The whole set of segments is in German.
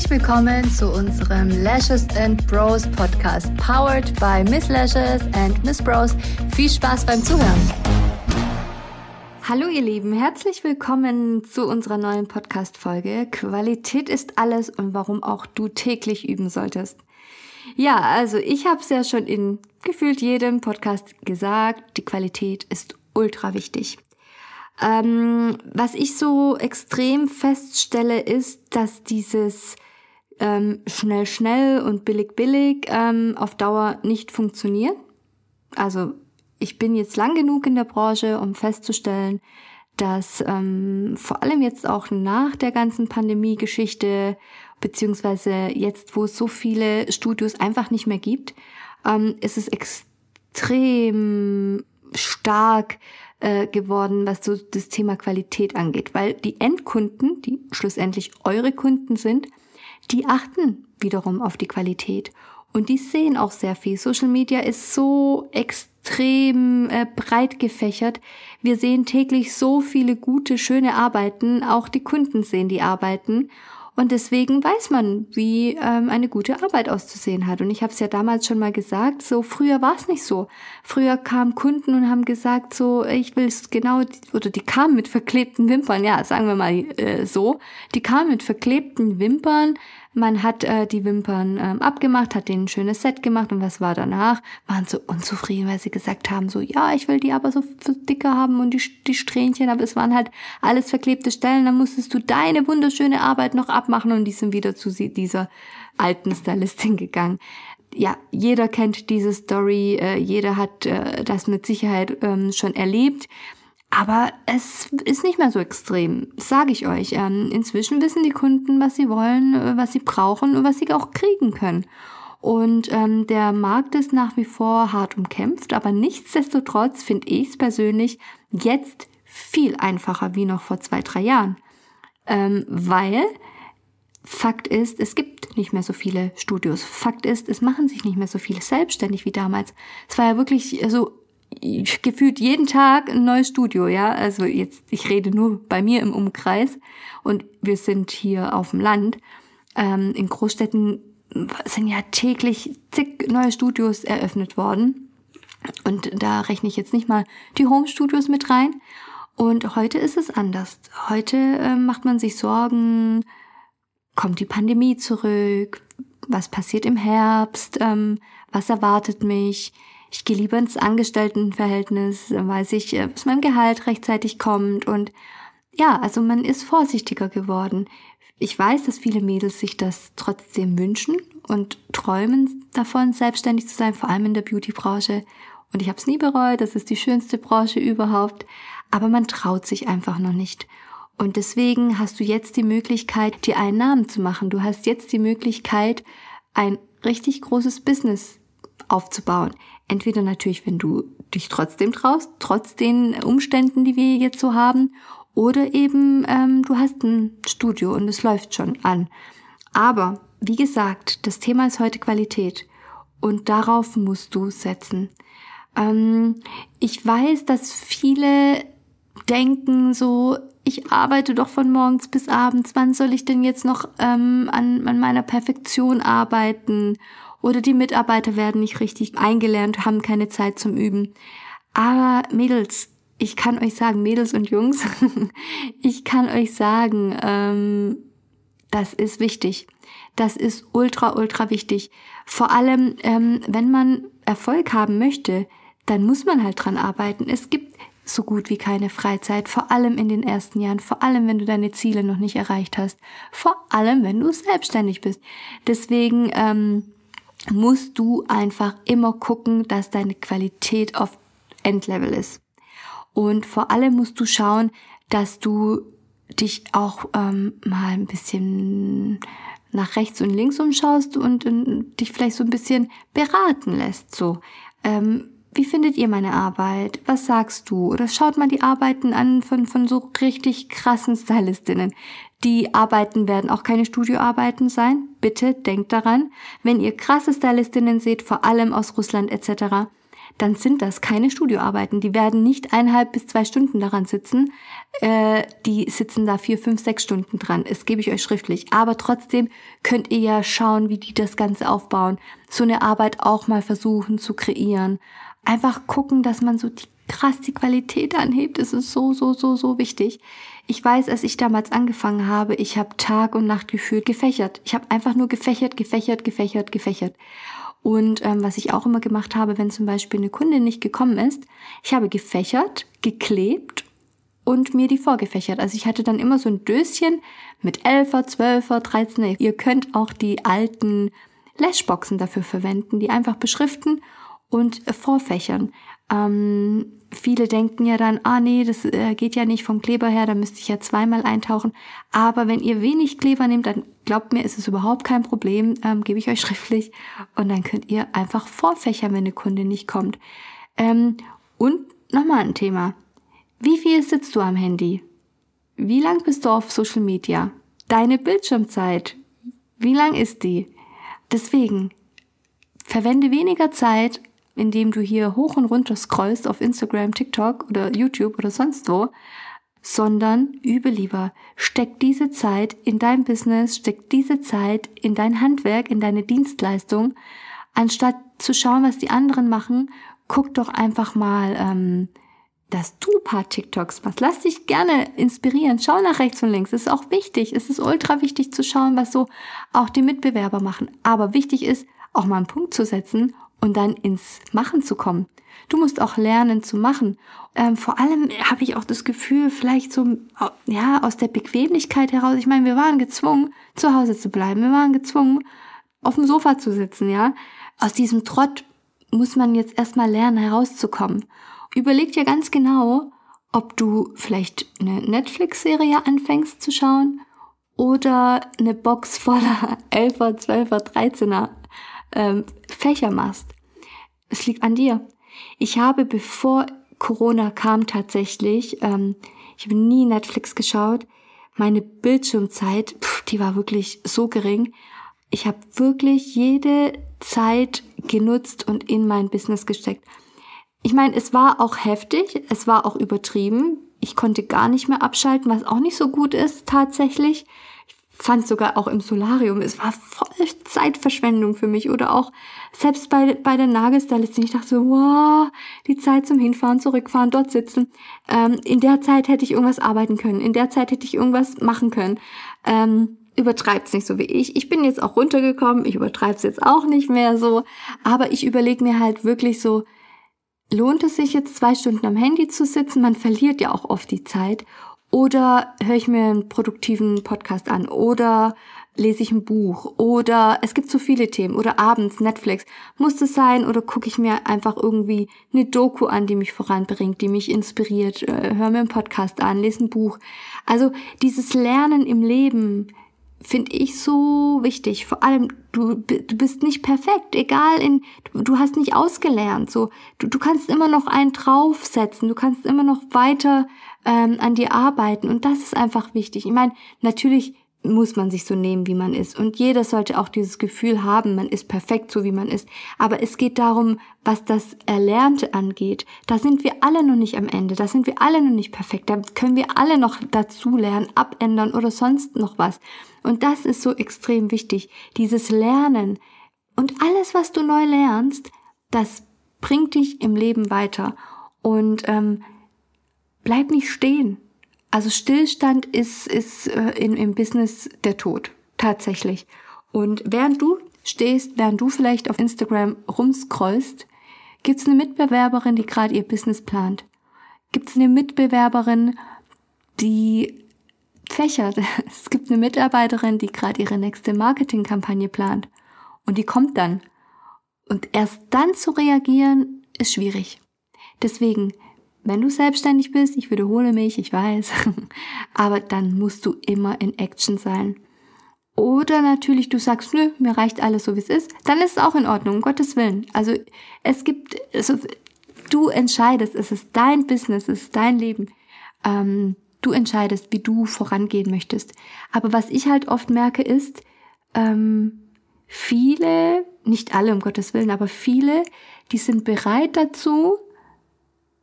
Herzlich willkommen zu unserem Lashes and Bros Podcast, powered by Miss Lashes and Miss Bros. Viel Spaß beim Zuhören. Hallo ihr Lieben, herzlich willkommen zu unserer neuen Podcast-Folge. Qualität ist alles und warum auch du täglich üben solltest. Ja, also ich habe es ja schon in gefühlt jedem Podcast gesagt, die Qualität ist ultra wichtig. Ähm, was ich so extrem feststelle, ist, dass dieses ähm, schnell, schnell und billig, billig ähm, auf Dauer nicht funktioniert. Also ich bin jetzt lang genug in der Branche, um festzustellen, dass ähm, vor allem jetzt auch nach der ganzen Pandemie-Geschichte, beziehungsweise jetzt, wo es so viele Studios einfach nicht mehr gibt, ähm, ist es extrem stark äh, geworden, was so das Thema Qualität angeht, weil die Endkunden, die schlussendlich eure Kunden sind, die achten wiederum auf die Qualität und die sehen auch sehr viel. Social Media ist so extrem äh, breit gefächert. Wir sehen täglich so viele gute, schöne Arbeiten. Auch die Kunden sehen die Arbeiten. Und deswegen weiß man, wie ähm, eine gute Arbeit auszusehen hat. Und ich habe es ja damals schon mal gesagt, so früher war es nicht so. Früher kamen Kunden und haben gesagt, so ich will es genau, oder die kamen mit verklebten Wimpern, ja, sagen wir mal äh, so, die kamen mit verklebten Wimpern, man hat äh, die Wimpern ähm, abgemacht, hat denen ein schönes Set gemacht und was war danach? Waren so unzufrieden, weil sie gesagt haben, so ja, ich will die aber so, dicker haben und die, die Strähnchen, aber es waren halt alles verklebte Stellen. Dann musstest du deine wunderschöne Arbeit noch abmachen und die sind wieder zu dieser alten Stylistin gegangen ja, jeder kennt diese Story, äh, jeder hat äh, das mit Sicherheit ähm, schon erlebt. Aber es ist nicht mehr so extrem, sage ich euch. Ähm, inzwischen wissen die Kunden, was sie wollen, äh, was sie brauchen und was sie auch kriegen können. Und ähm, der Markt ist nach wie vor hart umkämpft, aber nichtsdestotrotz finde ich es persönlich jetzt viel einfacher wie noch vor zwei, drei Jahren. Ähm, weil Fakt ist, es gibt nicht mehr so viele Studios. Fakt ist, es machen sich nicht mehr so viele selbstständig wie damals. Es war ja wirklich so gefühlt jeden Tag ein neues Studio, ja. Also jetzt, ich rede nur bei mir im Umkreis und wir sind hier auf dem Land. Ähm, in Großstädten sind ja täglich zig neue Studios eröffnet worden. Und da rechne ich jetzt nicht mal die Home-Studios mit rein. Und heute ist es anders. Heute äh, macht man sich Sorgen, kommt die Pandemie zurück, was passiert im Herbst, ähm, was erwartet mich, ich gehe lieber ins Angestelltenverhältnis, dann weiß ich, äh, dass mein Gehalt rechtzeitig kommt und ja, also man ist vorsichtiger geworden. Ich weiß, dass viele Mädels sich das trotzdem wünschen und träumen davon, selbstständig zu sein, vor allem in der Beauty-Branche. Und ich habe es nie bereut, das ist die schönste Branche überhaupt. Aber man traut sich einfach noch nicht. Und deswegen hast du jetzt die Möglichkeit, dir einen Namen zu machen. Du hast jetzt die Möglichkeit, ein richtig großes Business aufzubauen. Entweder natürlich, wenn du dich trotzdem traust, trotz den Umständen, die wir jetzt so haben, oder eben ähm, du hast ein Studio und es läuft schon an. Aber wie gesagt, das Thema ist heute Qualität und darauf musst du setzen. Ähm, ich weiß, dass viele denken so, ich arbeite doch von morgens bis abends, wann soll ich denn jetzt noch ähm, an, an meiner Perfektion arbeiten? Oder die Mitarbeiter werden nicht richtig eingelernt, haben keine Zeit zum Üben. Aber Mädels, ich kann euch sagen, Mädels und Jungs, ich kann euch sagen, ähm, das ist wichtig. Das ist ultra, ultra wichtig. Vor allem, ähm, wenn man Erfolg haben möchte, dann muss man halt dran arbeiten. Es gibt so gut wie keine Freizeit, vor allem in den ersten Jahren, vor allem wenn du deine Ziele noch nicht erreicht hast, vor allem wenn du selbstständig bist. Deswegen ähm, musst du einfach immer gucken, dass deine Qualität auf Endlevel ist. Und vor allem musst du schauen, dass du dich auch ähm, mal ein bisschen nach rechts und links umschaust und, und dich vielleicht so ein bisschen beraten lässt. So, ähm, wie findet ihr meine Arbeit? Was sagst du? Oder schaut mal die Arbeiten an von, von so richtig krassen Stylistinnen. Die Arbeiten werden auch keine Studioarbeiten sein. Bitte denkt daran, wenn ihr krasse Stylistinnen seht, vor allem aus Russland etc., dann sind das keine Studioarbeiten. Die werden nicht eineinhalb bis zwei Stunden daran sitzen. Äh, die sitzen da vier, fünf, sechs Stunden dran. Das gebe ich euch schriftlich. Aber trotzdem könnt ihr ja schauen, wie die das Ganze aufbauen. So eine Arbeit auch mal versuchen zu kreieren. Einfach gucken, dass man so die krass die Qualität anhebt. Es ist so, so, so, so wichtig. Ich weiß, als ich damals angefangen habe, ich habe Tag und Nacht gefühlt gefächert. Ich habe einfach nur gefächert, gefächert, gefächert, gefächert. Und ähm, was ich auch immer gemacht habe, wenn zum Beispiel eine Kundin nicht gekommen ist, ich habe gefächert, geklebt und mir die vorgefächert. Also ich hatte dann immer so ein Döschen mit 11er, 12er, 13er. Ihr könnt auch die alten Lashboxen dafür verwenden, die einfach beschriften und vorfächern. Ähm, viele denken ja dann, ah nee, das äh, geht ja nicht vom Kleber her, da müsste ich ja zweimal eintauchen. Aber wenn ihr wenig Kleber nehmt, dann glaubt mir, ist es überhaupt kein Problem, ähm, gebe ich euch schriftlich. Und dann könnt ihr einfach vorfächern, wenn eine Kunde nicht kommt. Ähm, und nochmal ein Thema. Wie viel sitzt du am Handy? Wie lang bist du auf Social Media? Deine Bildschirmzeit, wie lang ist die? Deswegen, verwende weniger Zeit indem du hier hoch und runter scrollst auf Instagram, TikTok oder YouTube oder sonst wo, sondern übe lieber. Steck diese Zeit in dein Business, steck diese Zeit in dein Handwerk, in deine Dienstleistung, anstatt zu schauen, was die anderen machen. Guck doch einfach mal, ähm, dass du paar TikToks machst. Lass dich gerne inspirieren. Schau nach rechts und links. Es ist auch wichtig. Es ist ultra wichtig zu schauen, was so auch die Mitbewerber machen. Aber wichtig ist, auch mal einen Punkt zu setzen und dann ins Machen zu kommen. Du musst auch lernen zu machen. Ähm, vor allem habe ich auch das Gefühl, vielleicht so, ja, aus der Bequemlichkeit heraus. Ich meine, wir waren gezwungen, zu Hause zu bleiben. Wir waren gezwungen, auf dem Sofa zu sitzen, ja. Aus diesem Trott muss man jetzt erstmal lernen, herauszukommen. Überleg dir ganz genau, ob du vielleicht eine Netflix-Serie anfängst zu schauen oder eine Box voller 11er, 12er, 13er ähm, Fächer machst. Es liegt an dir. Ich habe, bevor Corona kam tatsächlich, ähm, ich habe nie Netflix geschaut, meine Bildschirmzeit, pff, die war wirklich so gering. Ich habe wirklich jede Zeit genutzt und in mein Business gesteckt. Ich meine, es war auch heftig, es war auch übertrieben. Ich konnte gar nicht mehr abschalten, was auch nicht so gut ist tatsächlich fand sogar auch im Solarium, es war voll Zeitverschwendung für mich. Oder auch selbst bei, bei der Nagelstylistin, ich dachte so, wow, die Zeit zum Hinfahren, Zurückfahren, dort sitzen. Ähm, in der Zeit hätte ich irgendwas arbeiten können. In der Zeit hätte ich irgendwas machen können. Ähm, übertreibt's nicht so wie ich. Ich bin jetzt auch runtergekommen, ich übertreib's jetzt auch nicht mehr so. Aber ich überlege mir halt wirklich so, lohnt es sich jetzt zwei Stunden am Handy zu sitzen? Man verliert ja auch oft die Zeit. Oder höre ich mir einen produktiven Podcast an? Oder lese ich ein Buch? Oder es gibt so viele Themen. Oder abends Netflix. Muss es sein? Oder gucke ich mir einfach irgendwie eine Doku an, die mich voranbringt, die mich inspiriert, äh, höre mir einen Podcast an, lese ein Buch. Also dieses Lernen im Leben finde ich so wichtig. Vor allem, du, du bist nicht perfekt, egal in, du, hast nicht ausgelernt, so, du, du kannst immer noch einen draufsetzen, du kannst immer noch weiter ähm, an dir arbeiten und das ist einfach wichtig. Ich meine, natürlich muss man sich so nehmen, wie man ist. Und jeder sollte auch dieses Gefühl haben, man ist perfekt so, wie man ist. Aber es geht darum, was das Erlernte angeht. Da sind wir alle noch nicht am Ende. Da sind wir alle noch nicht perfekt. Da können wir alle noch dazu lernen, abändern oder sonst noch was. Und das ist so extrem wichtig. Dieses Lernen. Und alles, was du neu lernst, das bringt dich im Leben weiter. Und ähm, bleib nicht stehen. Also Stillstand ist, ist äh, in, im Business der Tod, tatsächlich. Und während du stehst, während du vielleicht auf Instagram rumscrollst, gibt's eine Mitbewerberin, die gerade ihr Business plant. Gibt's eine Mitbewerberin, die fächert. Es gibt eine Mitarbeiterin, die gerade ihre nächste Marketingkampagne plant. Und die kommt dann. Und erst dann zu reagieren, ist schwierig. Deswegen wenn du selbstständig bist, ich wiederhole mich, ich weiß, aber dann musst du immer in Action sein. Oder natürlich du sagst, nö, mir reicht alles so wie es ist, dann ist es auch in Ordnung, um Gottes Willen. Also es gibt, also, du entscheidest, es ist dein Business, es ist dein Leben. Ähm, du entscheidest, wie du vorangehen möchtest. Aber was ich halt oft merke ist, ähm, viele, nicht alle um Gottes Willen, aber viele, die sind bereit dazu,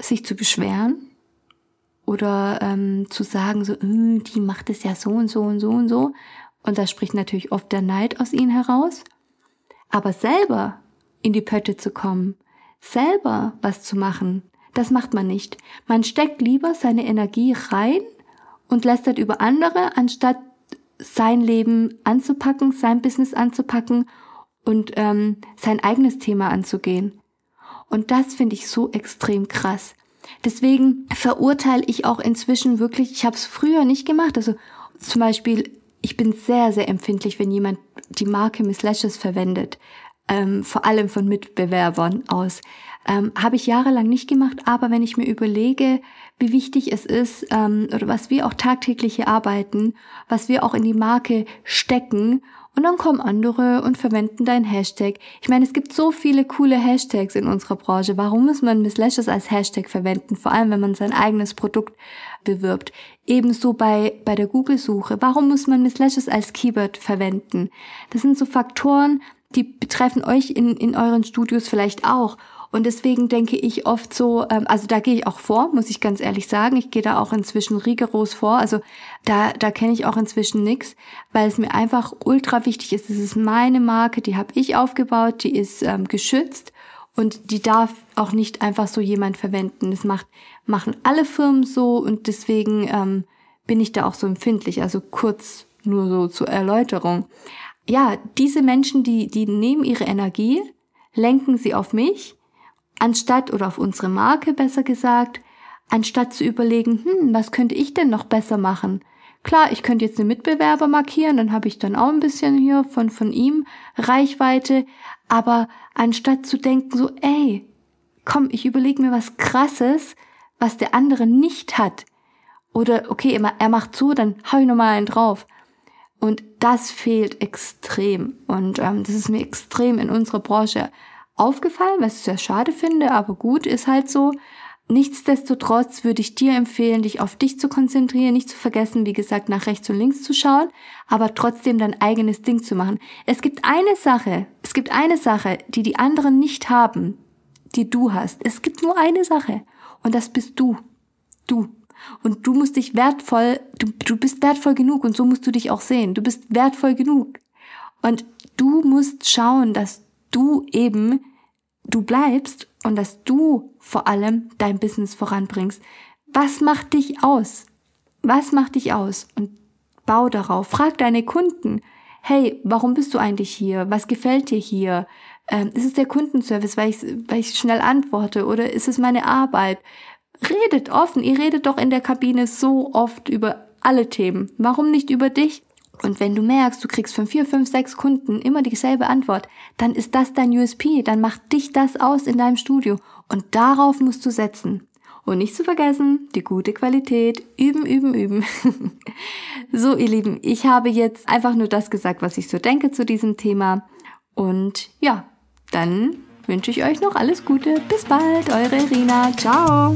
sich zu beschweren oder ähm, zu sagen, so, hm, die macht es ja so und so und so und so. Und da spricht natürlich oft der Neid aus ihnen heraus. Aber selber in die Pötte zu kommen, selber was zu machen, das macht man nicht. Man steckt lieber seine Energie rein und lästert über andere, anstatt sein Leben anzupacken, sein Business anzupacken und ähm, sein eigenes Thema anzugehen. Und das finde ich so extrem krass. Deswegen verurteile ich auch inzwischen wirklich, ich habe es früher nicht gemacht. Also zum Beispiel, ich bin sehr, sehr empfindlich, wenn jemand die Marke Miss Lashes verwendet, ähm, vor allem von Mitbewerbern aus. Ähm, habe ich jahrelang nicht gemacht, aber wenn ich mir überlege, wie wichtig es ist, ähm, oder was wir auch tagtäglich hier arbeiten, was wir auch in die Marke stecken und dann kommen andere und verwenden dein Hashtag. Ich meine, es gibt so viele coole Hashtags in unserer Branche. Warum muss man Miss Lashes als Hashtag verwenden? Vor allem, wenn man sein eigenes Produkt bewirbt. Ebenso bei, bei der Google-Suche. Warum muss man Miss Lashes als Keyword verwenden? Das sind so Faktoren, die betreffen euch in, in euren Studios vielleicht auch. Und deswegen denke ich oft so, ähm, also da gehe ich auch vor, muss ich ganz ehrlich sagen. Ich gehe da auch inzwischen rigoros vor. Also da, da kenne ich auch inzwischen nichts, weil es mir einfach ultra wichtig ist. Es ist meine Marke, die habe ich aufgebaut, die ist ähm, geschützt und die darf auch nicht einfach so jemand verwenden. Das macht, machen alle Firmen so und deswegen ähm, bin ich da auch so empfindlich. Also kurz nur so zur Erläuterung. Ja, diese Menschen, die, die nehmen ihre Energie, lenken sie auf mich anstatt oder auf unsere Marke besser gesagt, anstatt zu überlegen, hm, was könnte ich denn noch besser machen? Klar, ich könnte jetzt einen Mitbewerber markieren, dann habe ich dann auch ein bisschen hier von, von ihm Reichweite, aber anstatt zu denken so, ey, komm, ich überlege mir was krasses, was der andere nicht hat. Oder okay, er macht so, dann hau ich nochmal einen drauf. Und das fehlt extrem. Und ähm, das ist mir extrem in unserer Branche aufgefallen, was ich sehr schade finde, aber gut, ist halt so. Nichtsdestotrotz würde ich dir empfehlen, dich auf dich zu konzentrieren, nicht zu vergessen, wie gesagt, nach rechts und links zu schauen, aber trotzdem dein eigenes Ding zu machen. Es gibt eine Sache, es gibt eine Sache, die die anderen nicht haben, die du hast. Es gibt nur eine Sache und das bist du. Du. Und du musst dich wertvoll, du, du bist wertvoll genug und so musst du dich auch sehen. Du bist wertvoll genug. Und du musst schauen, dass du eben du bleibst und dass du vor allem dein Business voranbringst. Was macht dich aus? Was macht dich aus? Und bau darauf. Frag deine Kunden. Hey, warum bist du eigentlich hier? Was gefällt dir hier? Ähm, ist es der Kundenservice, weil ich, weil ich schnell antworte? Oder ist es meine Arbeit? Redet offen. Ihr redet doch in der Kabine so oft über alle Themen. Warum nicht über dich? Und wenn du merkst, du kriegst von vier, fünf, sechs Kunden immer dieselbe Antwort, dann ist das dein USP, dann macht dich das aus in deinem Studio und darauf musst du setzen. Und nicht zu vergessen, die gute Qualität, üben, üben, üben. so, ihr Lieben, ich habe jetzt einfach nur das gesagt, was ich so denke zu diesem Thema. Und ja, dann wünsche ich euch noch alles Gute. Bis bald, eure Rina. Ciao.